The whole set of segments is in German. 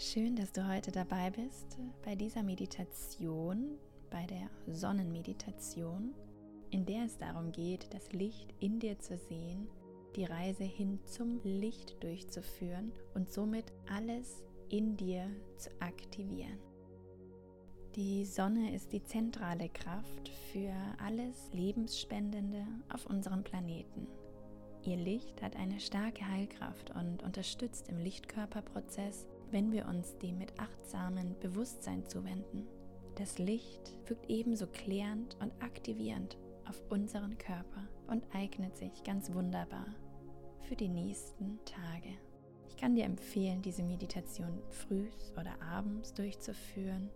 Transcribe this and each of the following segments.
Schön, dass du heute dabei bist bei dieser Meditation, bei der Sonnenmeditation, in der es darum geht, das Licht in dir zu sehen, die Reise hin zum Licht durchzuführen und somit alles in dir zu aktivieren. Die Sonne ist die zentrale Kraft für alles Lebensspendende auf unserem Planeten. Ihr Licht hat eine starke Heilkraft und unterstützt im Lichtkörperprozess wenn wir uns dem mit achtsamen Bewusstsein zuwenden. Das Licht wirkt ebenso klärend und aktivierend auf unseren Körper und eignet sich ganz wunderbar für die nächsten Tage. Ich kann dir empfehlen, diese Meditation frühs oder abends durchzuführen,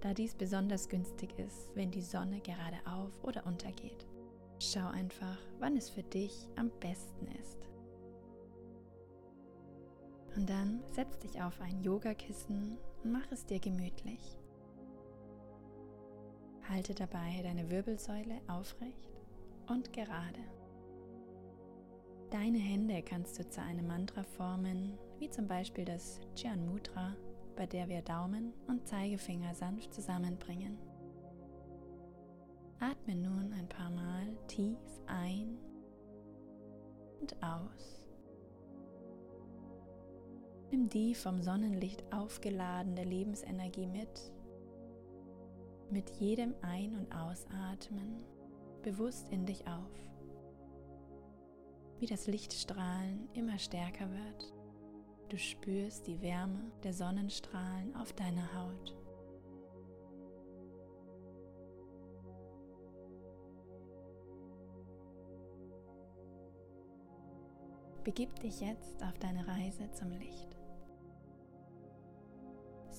da dies besonders günstig ist, wenn die Sonne gerade auf oder untergeht. Schau einfach, wann es für dich am besten ist. Und dann setz dich auf ein Yogakissen und mach es dir gemütlich. Halte dabei deine Wirbelsäule aufrecht und gerade. Deine Hände kannst du zu einem Mantra formen, wie zum Beispiel das Chyan Mudra, bei der wir Daumen und Zeigefinger sanft zusammenbringen. Atme nun ein paar Mal tief ein und aus. Nimm die vom Sonnenlicht aufgeladene Lebensenergie mit. Mit jedem Ein- und Ausatmen bewusst in dich auf. Wie das Lichtstrahlen immer stärker wird. Du spürst die Wärme der Sonnenstrahlen auf deiner Haut. Begib dich jetzt auf deine Reise zum Licht.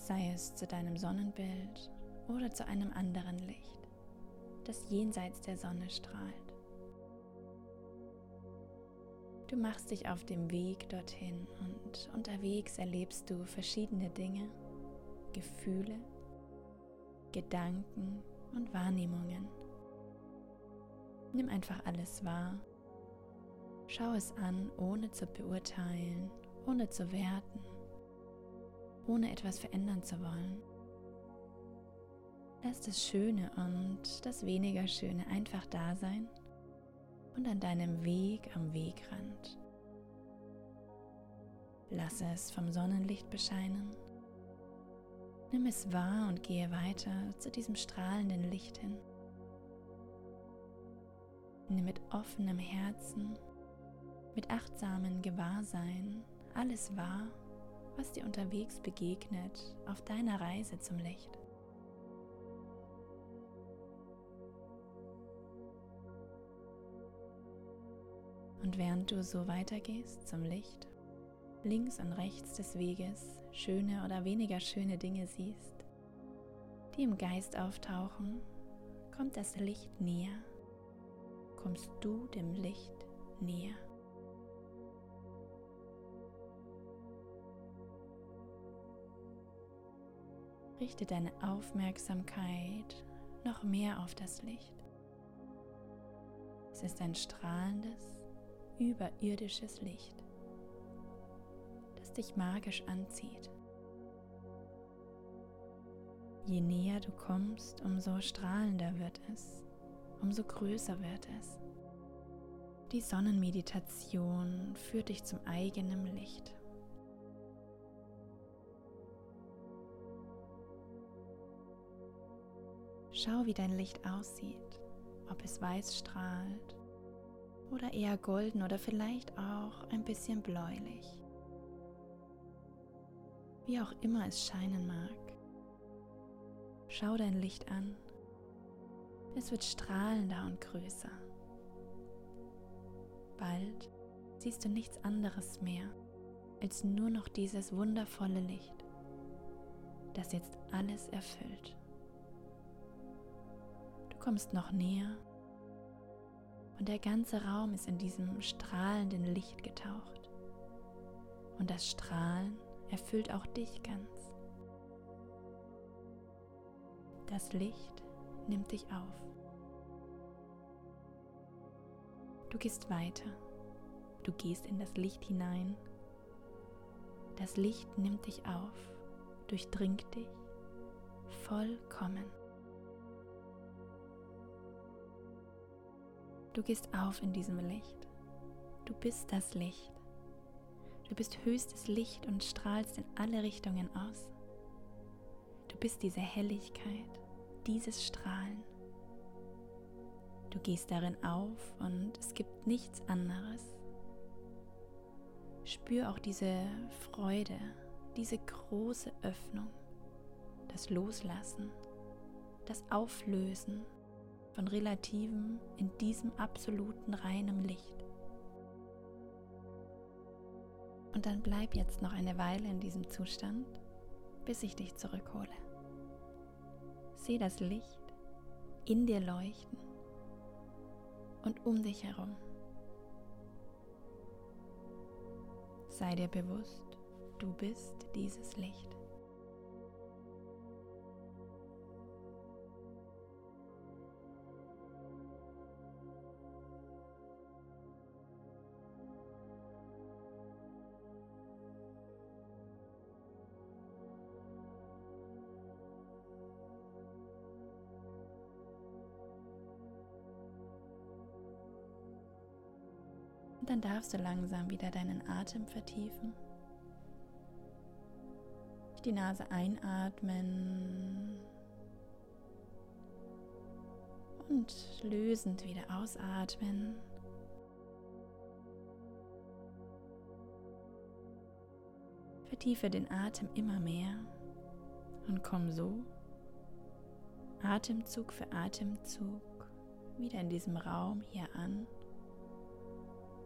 Sei es zu deinem Sonnenbild oder zu einem anderen Licht, das jenseits der Sonne strahlt. Du machst dich auf dem Weg dorthin und unterwegs erlebst du verschiedene Dinge, Gefühle, Gedanken und Wahrnehmungen. Nimm einfach alles wahr Schau es an, ohne zu beurteilen, ohne zu werten, ohne etwas verändern zu wollen. Lass das Schöne und das weniger Schöne einfach da sein und an deinem Weg am Wegrand. Lass es vom Sonnenlicht bescheinen. Nimm es wahr und gehe weiter zu diesem strahlenden Licht hin. Nimm mit offenem Herzen mit achtsamen Gewahrsein alles wahr, was dir unterwegs begegnet auf deiner Reise zum Licht. Und während du so weitergehst zum Licht, links und rechts des Weges schöne oder weniger schöne Dinge siehst, die im Geist auftauchen, kommt das Licht näher, kommst du dem Licht näher. Richte deine Aufmerksamkeit noch mehr auf das Licht. Es ist ein strahlendes, überirdisches Licht, das dich magisch anzieht. Je näher du kommst, umso strahlender wird es, umso größer wird es. Die Sonnenmeditation führt dich zum eigenen Licht. Schau, wie dein Licht aussieht, ob es weiß strahlt oder eher golden oder vielleicht auch ein bisschen bläulich. Wie auch immer es scheinen mag. Schau dein Licht an. Es wird strahlender und größer. Bald siehst du nichts anderes mehr als nur noch dieses wundervolle Licht, das jetzt alles erfüllt kommst noch näher und der ganze Raum ist in diesem strahlenden Licht getaucht. Und das Strahlen erfüllt auch dich ganz. Das Licht nimmt dich auf. Du gehst weiter. Du gehst in das Licht hinein. Das Licht nimmt dich auf durchdringt dich vollkommen. Du gehst auf in diesem Licht. Du bist das Licht. Du bist höchstes Licht und strahlst in alle Richtungen aus. Du bist diese Helligkeit, dieses Strahlen. Du gehst darin auf und es gibt nichts anderes. Spür auch diese Freude, diese große Öffnung, das Loslassen, das Auflösen von Relativen in diesem absoluten reinem Licht. Und dann bleib jetzt noch eine Weile in diesem Zustand, bis ich dich zurückhole. Seh das Licht in dir leuchten und um dich herum. Sei dir bewusst, du bist dieses Licht. Dann darfst du langsam wieder deinen Atem vertiefen. Die Nase einatmen und lösend wieder ausatmen. Vertiefe den Atem immer mehr und komm so Atemzug für Atemzug wieder in diesem Raum hier an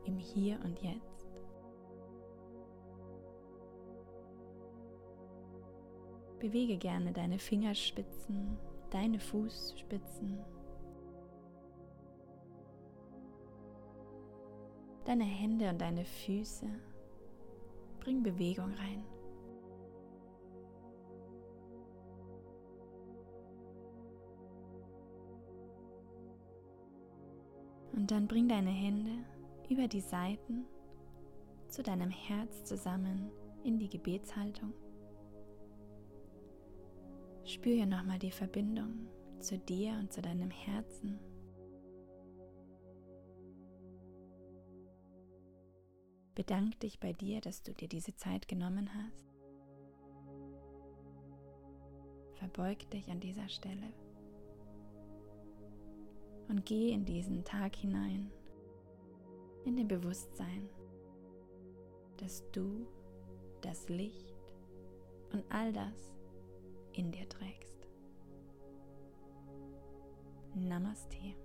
im Hier und Jetzt. Bewege gerne deine Fingerspitzen, deine Fußspitzen, deine Hände und deine Füße. Bring Bewegung rein. Und dann bring deine Hände über die Seiten zu deinem Herz zusammen in die Gebetshaltung. Spüre nochmal die Verbindung zu dir und zu deinem Herzen. Bedank dich bei dir, dass du dir diese Zeit genommen hast. Verbeug dich an dieser Stelle und geh in diesen Tag hinein in dem Bewusstsein, dass du das Licht und all das in dir trägst. Namaste.